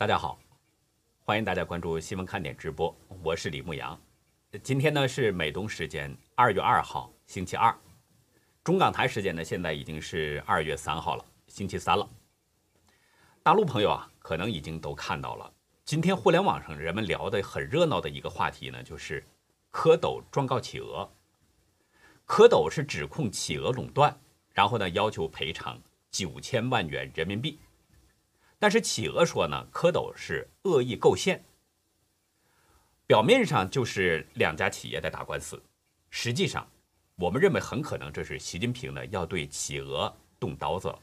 大家好，欢迎大家关注新闻看点直播，我是李牧阳。今天呢是美东时间二月二号，星期二。中港台时间呢现在已经是二月三号了，星期三了。大陆朋友啊，可能已经都看到了，今天互联网上人们聊的很热闹的一个话题呢，就是蝌蚪状告企鹅。蝌蚪是指控企鹅垄断，然后呢要求赔偿九千万元人民币。但是企鹅说呢，蝌蚪是恶意构陷。表面上就是两家企业在打官司，实际上，我们认为很可能这是习近平呢要对企鹅动刀子了。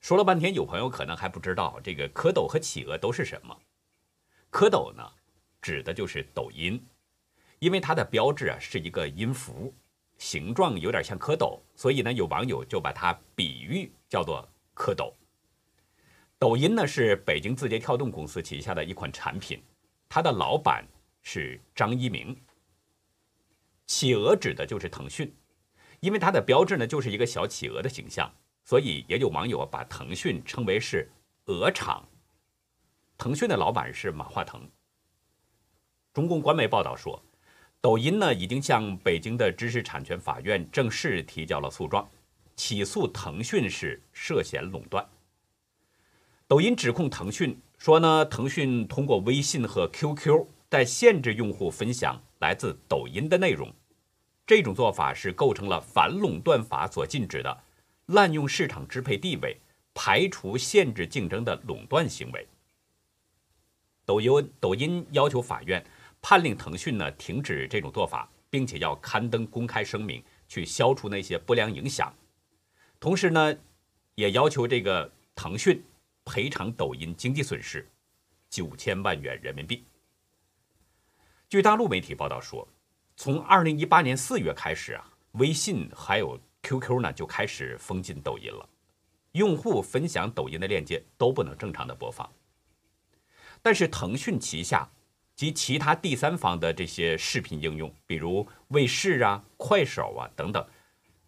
说了半天，有朋友可能还不知道这个蝌蚪和企鹅都是什么。蝌蚪呢，指的就是抖音，因为它的标志啊是一个音符，形状有点像蝌蚪，所以呢有网友就把它比喻叫做蝌蚪。抖音呢是北京字节跳动公司旗下的一款产品，它的老板是张一鸣。企鹅指的就是腾讯，因为它的标志呢就是一个小企鹅的形象，所以也有网友把腾讯称为是“鹅厂”。腾讯的老板是马化腾。中共官媒报道说，抖音呢已经向北京的知识产权法院正式提交了诉状，起诉腾讯是涉嫌垄断。抖音指控腾讯说呢，腾讯通过微信和 QQ 在限制用户分享来自抖音的内容，这种做法是构成了反垄断法所禁止的滥用市场支配地位、排除限制竞争的垄断行为。抖音抖音要求法院判令腾讯呢停止这种做法，并且要刊登公开声明去消除那些不良影响，同时呢，也要求这个腾讯。赔偿抖音经济损失九千万元人民币。据大陆媒体报道说，从二零一八年四月开始啊，微信还有 QQ 呢就开始封禁抖音了，用户分享抖音的链接都不能正常的播放。但是腾讯旗下及其他第三方的这些视频应用，比如卫视啊、快手啊等等，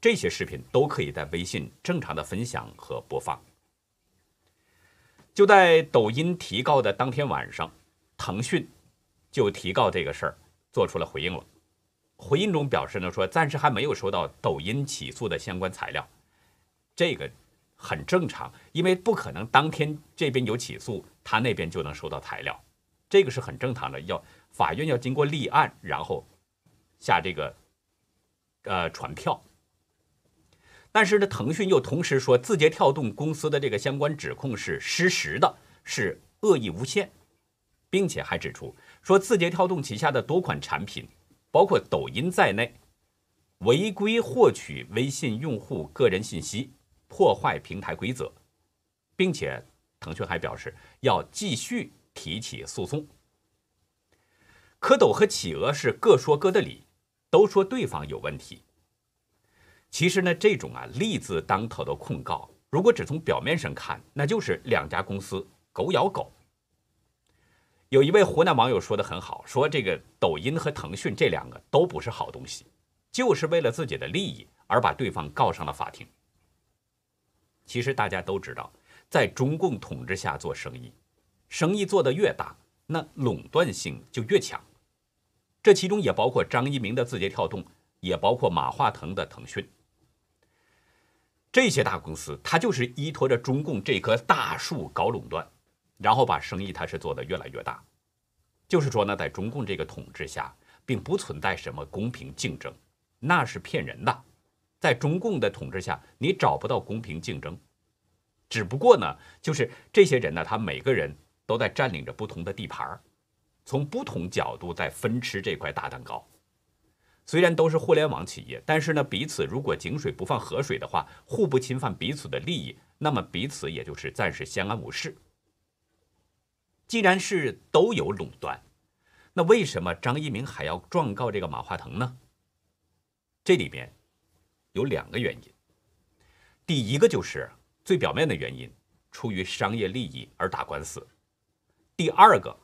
这些视频都可以在微信正常的分享和播放。就在抖音提告的当天晚上，腾讯就提告这个事儿做出了回应了。回应中表示呢，说暂时还没有收到抖音起诉的相关材料，这个很正常，因为不可能当天这边有起诉，他那边就能收到材料，这个是很正常的。要法院要经过立案，然后下这个呃传票。但是呢，腾讯又同时说，字节跳动公司的这个相关指控是失实的，是恶意诬陷，并且还指出说，字节跳动旗下的多款产品，包括抖音在内，违规获取微信用户个人信息，破坏平台规则，并且腾讯还表示要继续提起诉讼。蝌蚪和企鹅是各说各的理，都说对方有问题。其实呢，这种啊利字当头的控告，如果只从表面上看，那就是两家公司狗咬狗。有一位湖南网友说的很好，说这个抖音和腾讯这两个都不是好东西，就是为了自己的利益而把对方告上了法庭。其实大家都知道，在中共统治下做生意，生意做得越大，那垄断性就越强。这其中也包括张一鸣的字节跳动，也包括马化腾的腾讯。这些大公司，它就是依托着中共这棵大树搞垄断，然后把生意它是做得越来越大。就是说呢，在中共这个统治下，并不存在什么公平竞争，那是骗人的。在中共的统治下，你找不到公平竞争。只不过呢，就是这些人呢，他每个人都在占领着不同的地盘儿从不同角度在分吃这块大蛋糕。虽然都是互联网企业，但是呢，彼此如果井水不犯河水的话，互不侵犯彼此的利益，那么彼此也就是暂时相安无事。既然是都有垄断，那为什么张一鸣还要状告这个马化腾呢？这里边有两个原因。第一个就是最表面的原因，出于商业利益而打官司；第二个，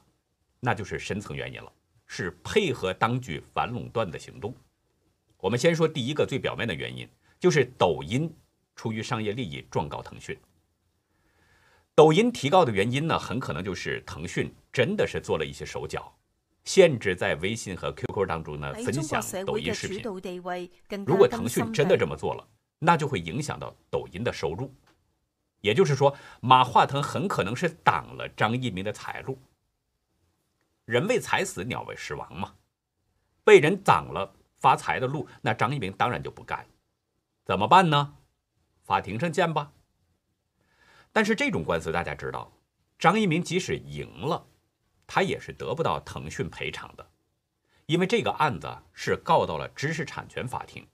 那就是深层原因了。是配合当局反垄断的行动。我们先说第一个最表面的原因，就是抖音出于商业利益状告腾讯。抖音提告的原因呢，很可能就是腾讯真的是做了一些手脚，限制在微信和 QQ 当中呢分享抖音视频。如果腾讯真的这么做了，那就会影响到抖音的收入。也就是说，马化腾很可能是挡了张一鸣的财路。人为财死，鸟为食亡嘛，被人挡了发财的路，那张一鸣当然就不干。怎么办呢？法庭上见吧。但是这种官司大家知道，张一鸣即使赢了，他也是得不到腾讯赔偿的，因为这个案子是告到了知识产权法庭，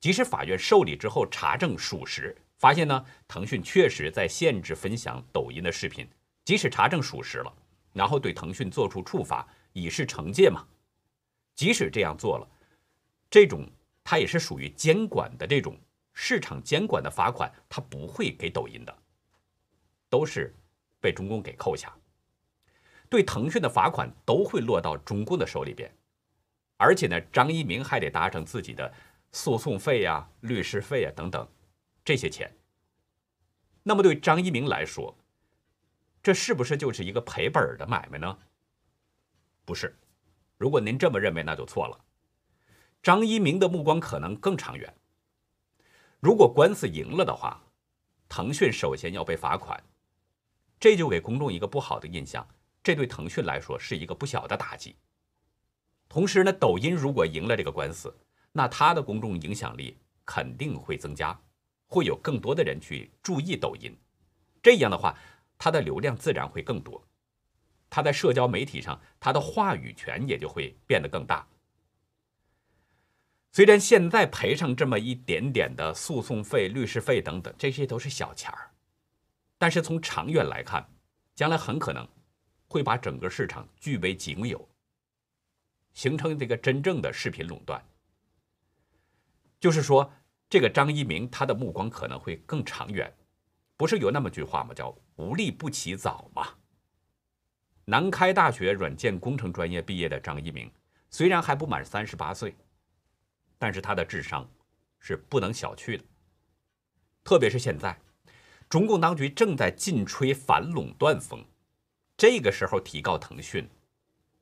即使法院受理之后查证属实，发现呢腾讯确实在限制分享抖音的视频，即使查证属实了，然后对腾讯做出处罚以示惩戒嘛，即使这样做了，这种它也是属于监管的这种市场监管的罚款，它不会给抖音的。都是被中共给扣下，对腾讯的罚款都会落到中共的手里边，而且呢，张一鸣还得搭上自己的诉讼费呀、律师费啊等等这些钱。那么对张一鸣来说，这是不是就是一个赔本的买卖呢？不是，如果您这么认为，那就错了。张一鸣的目光可能更长远。如果官司赢了的话，腾讯首先要被罚款。这就给公众一个不好的印象，这对腾讯来说是一个不小的打击。同时呢，抖音如果赢了这个官司，那它的公众影响力肯定会增加，会有更多的人去注意抖音。这样的话，它的流量自然会更多，它在社交媒体上它的话语权也就会变得更大。虽然现在赔上这么一点点的诉讼费、律师费等等，这些都是小钱儿。但是从长远来看，将来很可能会把整个市场据为己有，形成这个真正的视频垄断。就是说，这个张一鸣他的目光可能会更长远，不是有那么句话吗？叫“无利不起早”嘛。南开大学软件工程专业毕业的张一鸣，虽然还不满三十八岁，但是他的智商是不能小觑的，特别是现在。中共当局正在劲吹反垄断风，这个时候提告腾讯，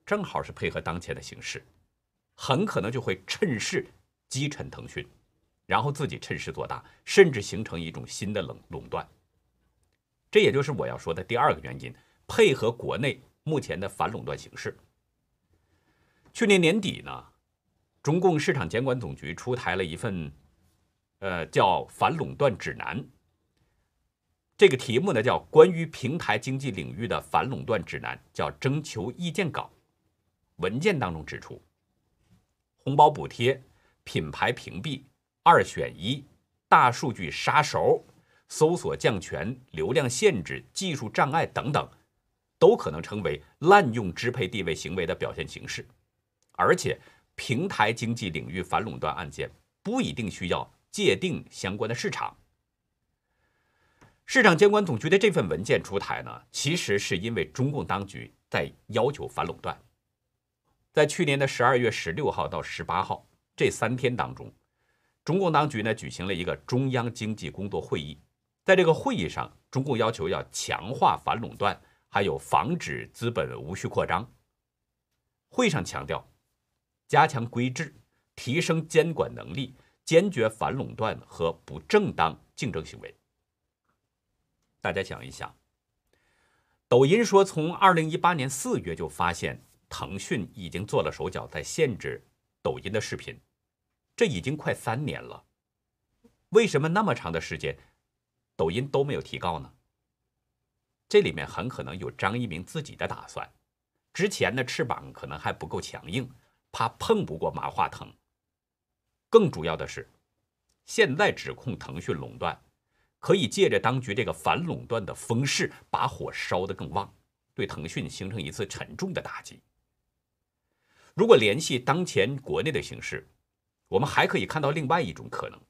正好是配合当前的形势，很可能就会趁势击沉腾讯，然后自己趁势做大，甚至形成一种新的垄垄断。这也就是我要说的第二个原因，配合国内目前的反垄断形势。去年年底呢，中共市场监管总局出台了一份，呃，叫《反垄断指南》。这个题目呢叫《关于平台经济领域的反垄断指南》，叫征求意见稿。文件当中指出，红包补贴、品牌屏蔽、二选一、大数据杀熟、搜索降权、流量限制、技术障碍等等，都可能成为滥用支配地位行为的表现形式。而且，平台经济领域反垄断案件不一定需要界定相关的市场。市场监管总局的这份文件出台呢，其实是因为中共当局在要求反垄断。在去年的十二月十六号到十八号这三天当中，中共当局呢举行了一个中央经济工作会议。在这个会议上，中共要求要强化反垄断，还有防止资本无序扩张。会上强调，加强规制，提升监管能力，坚决反垄断和不正当竞争行为。大家想一想，抖音说从二零一八年四月就发现腾讯已经做了手脚，在限制抖音的视频，这已经快三年了。为什么那么长的时间，抖音都没有提高呢？这里面很可能有张一鸣自己的打算，之前的翅膀可能还不够强硬，怕碰不过马化腾。更主要的是，现在指控腾讯垄断。可以借着当局这个反垄断的风势，把火烧得更旺，对腾讯形成一次沉重的打击。如果联系当前国内的形势，我们还可以看到另外一种可能：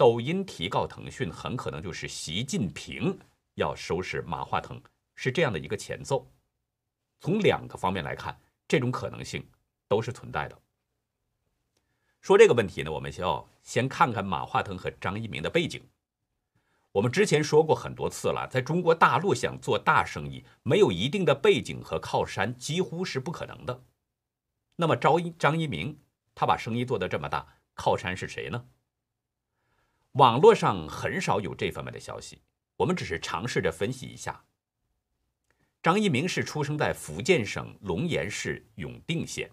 抖音提告腾讯，很可能就是习近平要收拾马化腾，是这样的一个前奏。从两个方面来看，这种可能性都是存在的。说这个问题呢，我们需要先看看马化腾和张一鸣的背景。我们之前说过很多次了，在中国大陆想做大生意，没有一定的背景和靠山，几乎是不可能的。那么，张一张一鸣，他把生意做得这么大，靠山是谁呢？网络上很少有这方面的消息，我们只是尝试着分析一下。张一鸣是出生在福建省龙岩市永定县，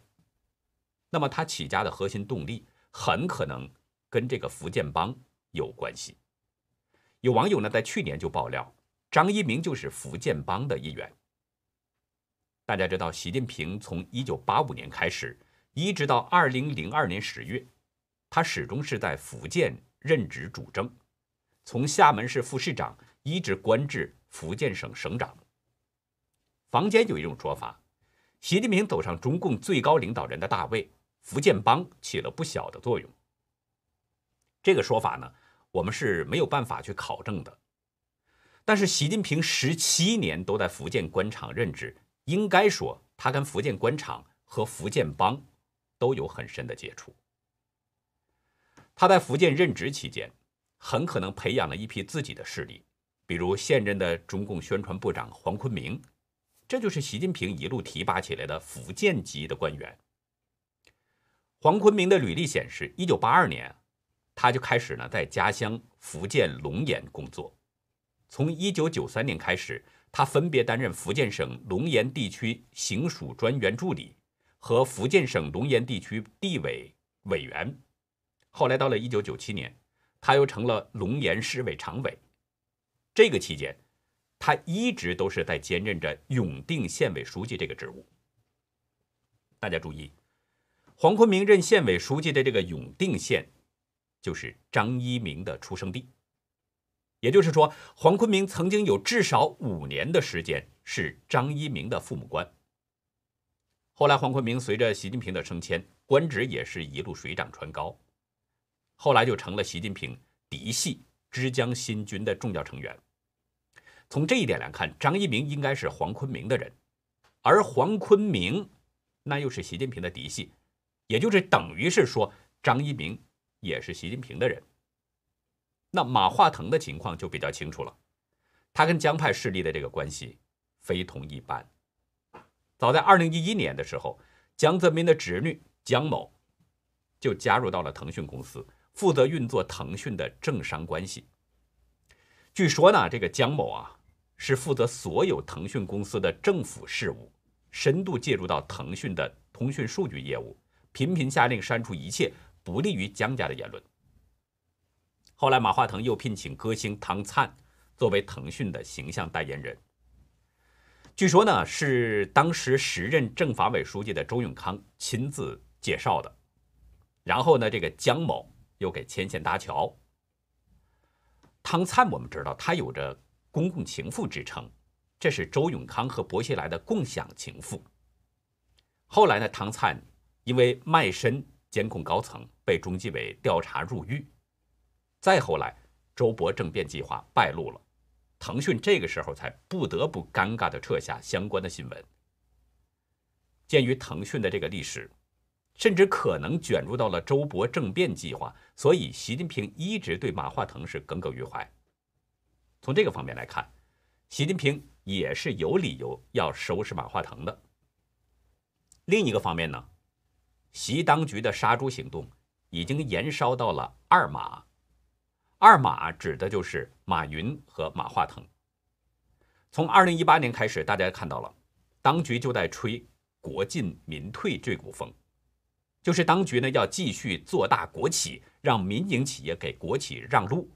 那么他起家的核心动力很可能跟这个福建帮有关系。有网友呢在去年就爆料，张一鸣就是福建帮的一员。大家知道，习近平从一九八五年开始，一直到二零零二年十月，他始终是在福建任职主政，从厦门市副市长一直官至福建省省长。坊间有一种说法，习近平走上中共最高领导人的大位，福建帮起了不小的作用。这个说法呢？我们是没有办法去考证的，但是习近平十七年都在福建官场任职，应该说他跟福建官场和福建帮都有很深的接触。他在福建任职期间，很可能培养了一批自己的势力，比如现任的中共宣传部长黄坤明，这就是习近平一路提拔起来的福建籍的官员。黄坤明的履历显示，一九八二年。他就开始呢，在家乡福建龙岩工作。从一九九三年开始，他分别担任福建省龙岩地区行署专员助理和福建省龙岩地区地委委员。后来到了一九九七年，他又成了龙岩市委常委。这个期间，他一直都是在兼任着永定县委书记这个职务。大家注意，黄坤明任县委书记的这个永定县。就是张一鸣的出生地，也就是说，黄坤明曾经有至少五年的时间是张一鸣的父母官。后来，黄坤明随着习近平的升迁，官职也是一路水涨船高，后来就成了习近平嫡系之江新军的重要成员。从这一点来看，张一鸣应该是黄坤明的人，而黄坤明那又是习近平的嫡系，也就是等于是说张一鸣。也是习近平的人。那马化腾的情况就比较清楚了，他跟江派势力的这个关系非同一般。早在二零一一年的时候，江泽民的侄女江某就加入到了腾讯公司，负责运作腾讯的政商关系。据说呢，这个江某啊，是负责所有腾讯公司的政府事务，深度介入到腾讯的通讯数据业务，频频下令删除一切。不利于江家的言论。后来，马化腾又聘请歌星汤灿作为腾讯的形象代言人。据说呢，是当时时任政法委书记的周永康亲自介绍的。然后呢，这个江某又给牵线搭桥。汤灿，我们知道他有着“公共情妇”之称，这是周永康和薄熙来的共享情妇。后来呢，汤灿因为卖身。监控高层被中纪委调查入狱，再后来，周博政变计划败露了，腾讯这个时候才不得不尴尬地撤下相关的新闻。鉴于腾讯的这个历史，甚至可能卷入到了周勃政变计划，所以习近平一直对马化腾是耿耿于怀。从这个方面来看，习近平也是有理由要收拾马化腾的。另一个方面呢？习当局的杀猪行动已经延烧到了二马，二马指的就是马云和马化腾。从二零一八年开始，大家看到了，当局就在吹“国进民退”这股风，就是当局呢要继续做大国企，让民营企业给国企让路。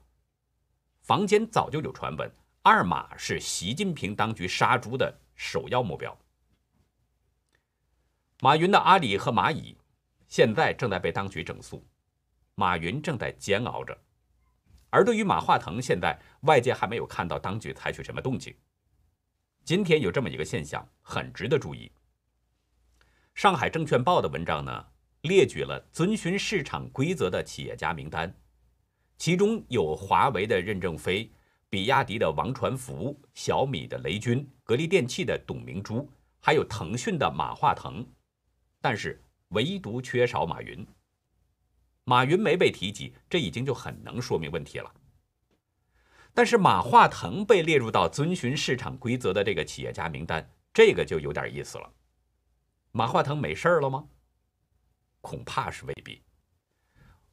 坊间早就有传闻，二马是习近平当局杀猪的首要目标。马云的阿里和蚂蚁。现在正在被当局整肃，马云正在煎熬着，而对于马化腾，现在外界还没有看到当局采取什么动静。今天有这么一个现象，很值得注意。上海证券报的文章呢，列举了遵循市场规则的企业家名单，其中有华为的任正非、比亚迪的王传福、小米的雷军、格力电器的董明珠，还有腾讯的马化腾，但是。唯独缺少马云，马云没被提及，这已经就很能说明问题了。但是马化腾被列入到遵循市场规则的这个企业家名单，这个就有点意思了。马化腾没事了吗？恐怕是未必。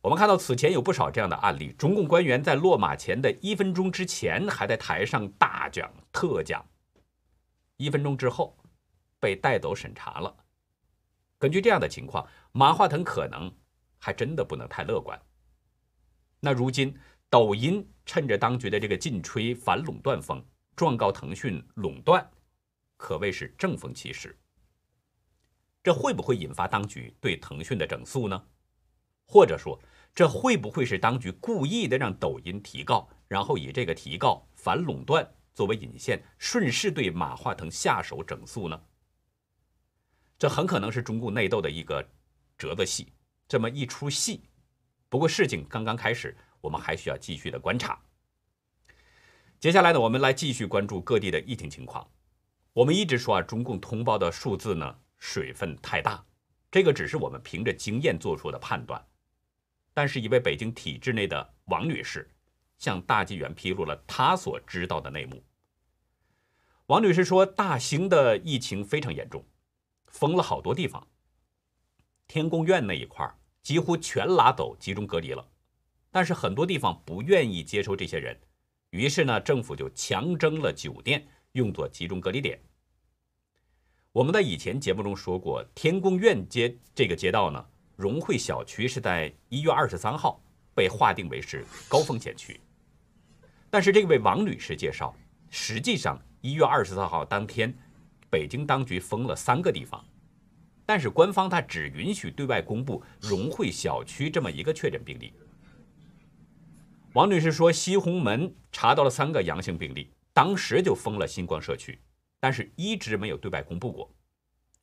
我们看到此前有不少这样的案例，中共官员在落马前的一分钟之前还在台上大讲特讲，一分钟之后被带走审查了。根据这样的情况，马化腾可能还真的不能太乐观。那如今抖音趁着当局的这个劲吹反垄断风，状告腾讯垄断，可谓是正逢其时。这会不会引发当局对腾讯的整肃呢？或者说，这会不会是当局故意的让抖音提告，然后以这个提告反垄断作为引线，顺势对马化腾下手整肃呢？这很可能是中共内斗的一个折子戏，这么一出戏。不过事情刚刚开始，我们还需要继续的观察。接下来呢，我们来继续关注各地的疫情情况。我们一直说啊，中共通报的数字呢水分太大，这个只是我们凭着经验做出的判断。但是，一位北京体制内的王女士向大纪元披露了她所知道的内幕。王女士说，大兴的疫情非常严重，封了好多地方。天宫院那一块几乎全拉走集中隔离了，但是很多地方不愿意接收这些人，于是呢，政府就强征了酒店用作集中隔离点。我们在以前节目中说过，天宫院街这个街道呢。融汇小区是在一月二十三号被划定为是高风险区，但是这位王女士介绍，实际上一月二十四号当天，北京当局封了三个地方，但是官方他只允许对外公布融汇小区这么一个确诊病例。王女士说，西红门查到了三个阳性病例，当时就封了星光社区，但是一直没有对外公布过。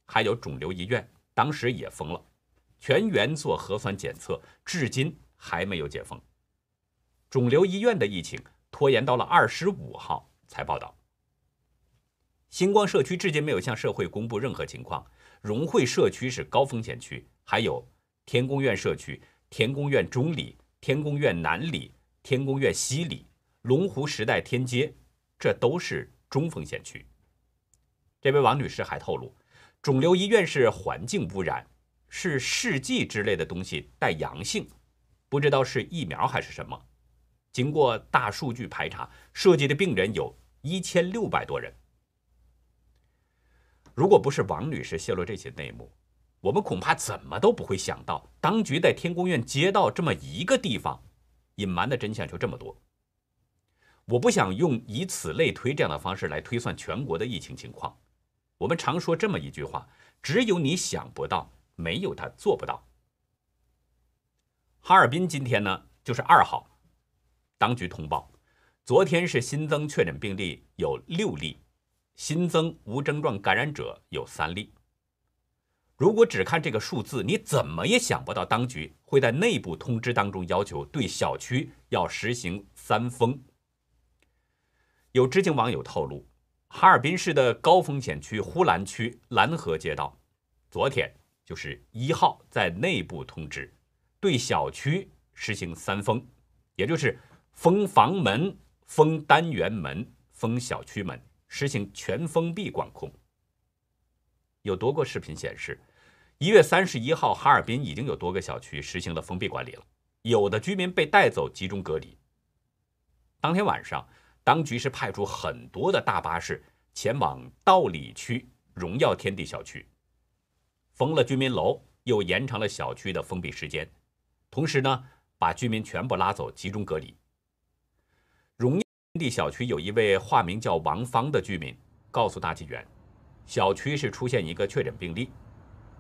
还有肿瘤医院，当时也封了。全员做核酸检测，至今还没有解封。肿瘤医院的疫情拖延到了二十五号才报道。星光社区至今没有向社会公布任何情况。融汇社区是高风险区，还有天宫院社区、天宫院中里、天宫院南里、天宫院西里、龙湖时代天街，这都是中风险区。这位王女士还透露，肿瘤医院是环境污染。是试剂之类的东西带阳性，不知道是疫苗还是什么。经过大数据排查，涉及的病人有一千六百多人。如果不是王女士泄露这些内幕，我们恐怕怎么都不会想到，当局在天宫院街道这么一个地方，隐瞒的真相就这么多。我不想用以此类推这样的方式来推算全国的疫情情况。我们常说这么一句话：只有你想不到。没有他做不到。哈尔滨今天呢，就是二号，当局通报，昨天是新增确诊病例有六例，新增无症状感染者有三例。如果只看这个数字，你怎么也想不到当局会在内部通知当中要求对小区要实行三封。有知情网友透露，哈尔滨市的高风险区呼兰区蓝河街道，昨天。就是一号在内部通知，对小区实行三封，也就是封房门、封单元门、封小区门，实行全封闭管控。有多个视频显示，一月三十一号，哈尔滨已经有多个小区实行了封闭管理了，有的居民被带走集中隔离。当天晚上，当局是派出很多的大巴士前往道里区荣耀天地小区。封了居民楼，又延长了小区的封闭时间，同时呢，把居民全部拉走集中隔离。荣耀天地小区有一位化名叫王芳的居民告诉大纪元，小区是出现一个确诊病例。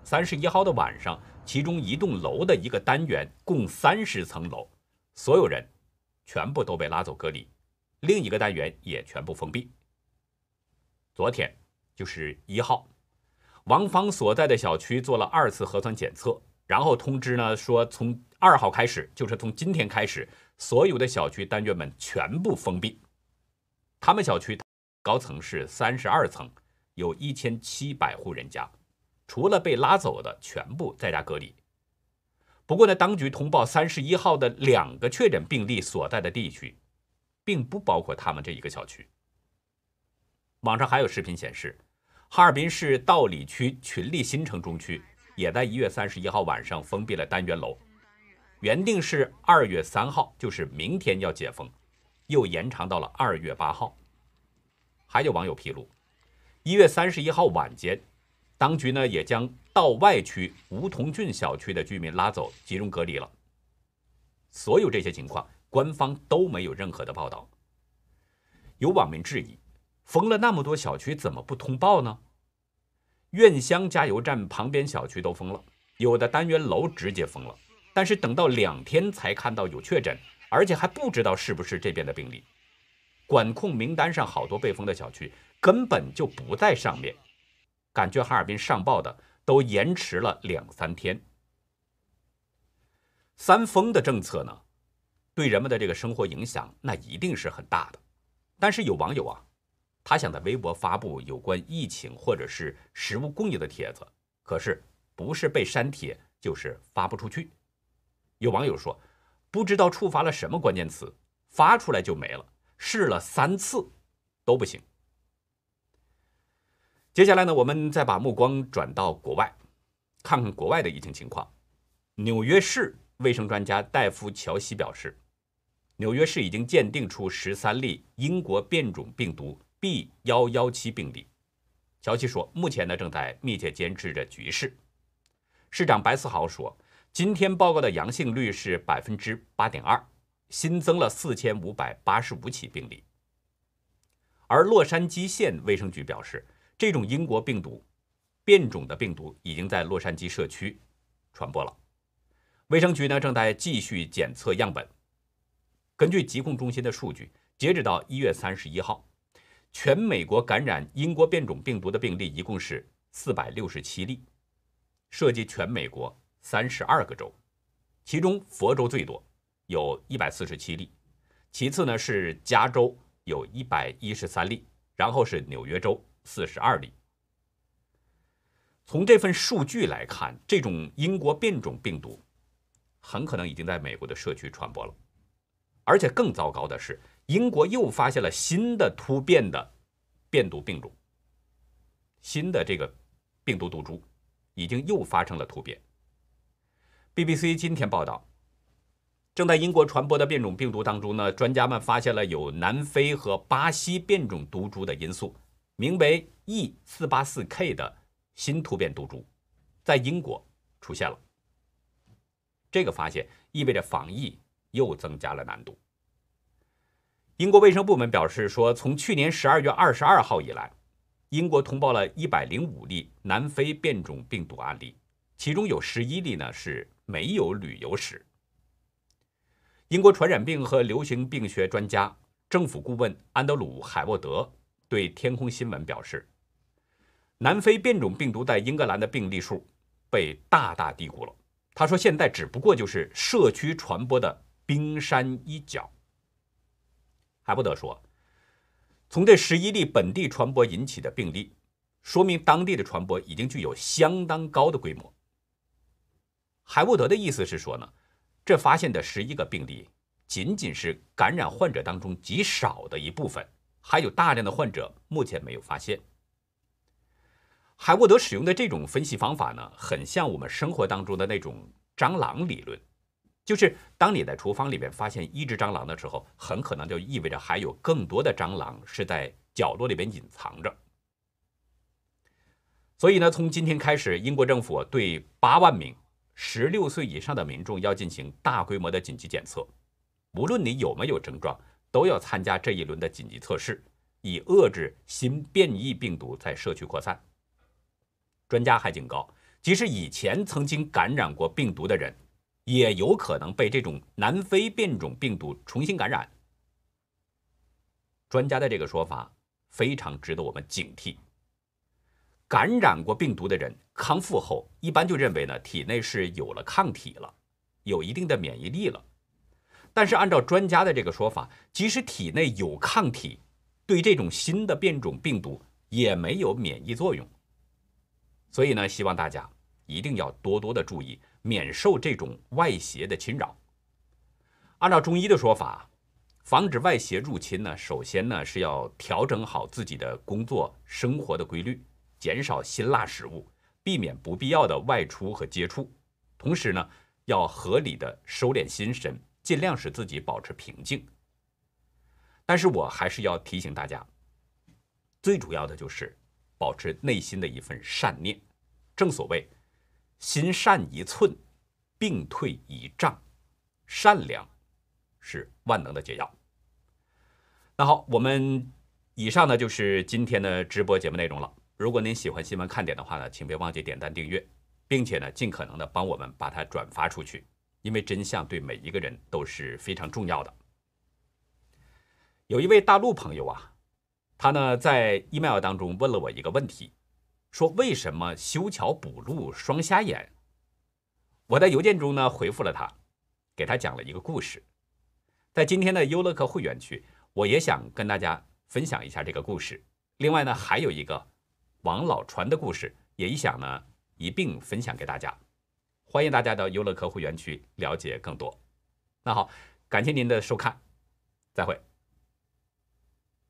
三十一号的晚上，其中一栋楼的一个单元共三十层楼，所有人全部都被拉走隔离，另一个单元也全部封闭。昨天就是一号。王芳所在的小区做了二次核酸检测，然后通知呢说，从二号开始，就是从今天开始，所有的小区单元门全部封闭。他们小区高层是三十二层，有一千七百户人家，除了被拉走的，全部在家隔离。不过呢，当局通报三十一号的两个确诊病例所在的地区，并不包括他们这一个小区。网上还有视频显示，哈尔滨市道里区群力新城中区也在一月三十一号晚上封闭了单元楼，原定是二月三号，就是明天要解封，又延长到了二月八号。还有网友披露，一月三十一号晚间，当局呢也将道外区梧桐郡小区的居民拉走，集中隔离了。所有这些情况，官方都没有任何的报道。有网民质疑。封了那么多小区，怎么不通报呢？苑乡加油站旁边小区都封了，有的单元楼直接封了。但是等到两天才看到有确诊，而且还不知道是不是这边的病例。管控名单上好多被封的小区根本就不在上面，感觉哈尔滨上报的都延迟了两三天。三封的政策呢，对人们的这个生活影响那一定是很大的。但是有网友啊。他想在微博发布有关疫情或者是食物供应的帖子，可是不是被删帖，就是发不出去。有网友说，不知道触发了什么关键词，发出来就没了，试了三次都不行。接下来呢，我们再把目光转到国外，看看国外的疫情情况。纽约市卫生专家戴夫·乔西表示，纽约市已经鉴定出十三例英国变种病毒。B 幺幺七病例，乔西说，目前呢正在密切监视着局势。市长白思豪说，今天报告的阳性率是百分之八点二，新增了四千五百八十五起病例。而洛杉矶县卫生局表示，这种英国病毒变种的病毒已经在洛杉矶社区传播了。卫生局呢正在继续检测样本。根据疾控中心的数据，截止到一月三十一号。全美国感染英国变种病毒的病例一共是四百六十七例，涉及全美国三十二个州，其中佛州最多，有一百四十七例，其次呢是加州有一百一十三例，然后是纽约州四十二例。从这份数据来看，这种英国变种病毒很可能已经在美国的社区传播了，而且更糟糕的是。英国又发现了新的突变的变毒病种，新的这个病毒毒株已经又发生了突变。BBC 今天报道，正在英国传播的变种病毒当中呢，专家们发现了有南非和巴西变种毒株的因素，名为 E 四八四 K 的新突变毒株在英国出现了。这个发现意味着防疫又增加了难度。英国卫生部门表示说，从去年十二月二十二号以来，英国通报了一百零五例南非变种病毒案例，其中有十一例呢是没有旅游史。英国传染病和流行病学专家、政府顾问安德鲁·海沃德对天空新闻表示，南非变种病毒在英格兰的病例数被大大低估了。他说，现在只不过就是社区传播的冰山一角。海伯德说：“从这十一例本地传播引起的病例，说明当地的传播已经具有相当高的规模。”海沃德的意思是说呢，这发现的十一个病例仅仅是感染患者当中极少的一部分，还有大量的患者目前没有发现。海沃德使用的这种分析方法呢，很像我们生活当中的那种蟑螂理论。就是当你在厨房里面发现一只蟑螂的时候，很可能就意味着还有更多的蟑螂是在角落里边隐藏着。所以呢，从今天开始，英国政府对八万名十六岁以上的民众要进行大规模的紧急检测，无论你有没有症状，都要参加这一轮的紧急测试，以遏制新变异病毒在社区扩散。专家还警告，即使以前曾经感染过病毒的人。也有可能被这种南非变种病毒重新感染。专家的这个说法非常值得我们警惕。感染过病毒的人康复后，一般就认为呢，体内是有了抗体了，有一定的免疫力了。但是按照专家的这个说法，即使体内有抗体，对这种新的变种病毒也没有免疫作用。所以呢，希望大家一定要多多的注意。免受这种外邪的侵扰。按照中医的说法，防止外邪入侵呢，首先呢是要调整好自己的工作生活的规律，减少辛辣食物，避免不必要的外出和接触。同时呢，要合理的收敛心神，尽量使自己保持平静。但是我还是要提醒大家，最主要的就是保持内心的一份善念。正所谓，心善一寸，病退一丈。善良是万能的解药。那好，我们以上呢就是今天的直播节目内容了。如果您喜欢新闻看点的话呢，请别忘记点赞订阅，并且呢尽可能的帮我们把它转发出去，因为真相对每一个人都是非常重要的。有一位大陆朋友啊，他呢在 email 当中问了我一个问题，说为什么修桥补路双瞎眼？我在邮件中呢回复了他。给他讲了一个故事，在今天的优乐客会员区，我也想跟大家分享一下这个故事。另外呢，还有一个王老传的故事，也想呢一并分享给大家。欢迎大家到优乐客会员区了解更多。那好，感谢您的收看，再会。